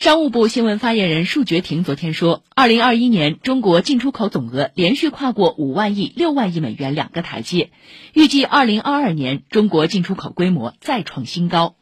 商务部新闻发言人束觉婷昨天说，二零二一年中国进出口总额连续跨过五万亿、六万亿美元两个台阶，预计二零二二年中国进出口规模再创新高。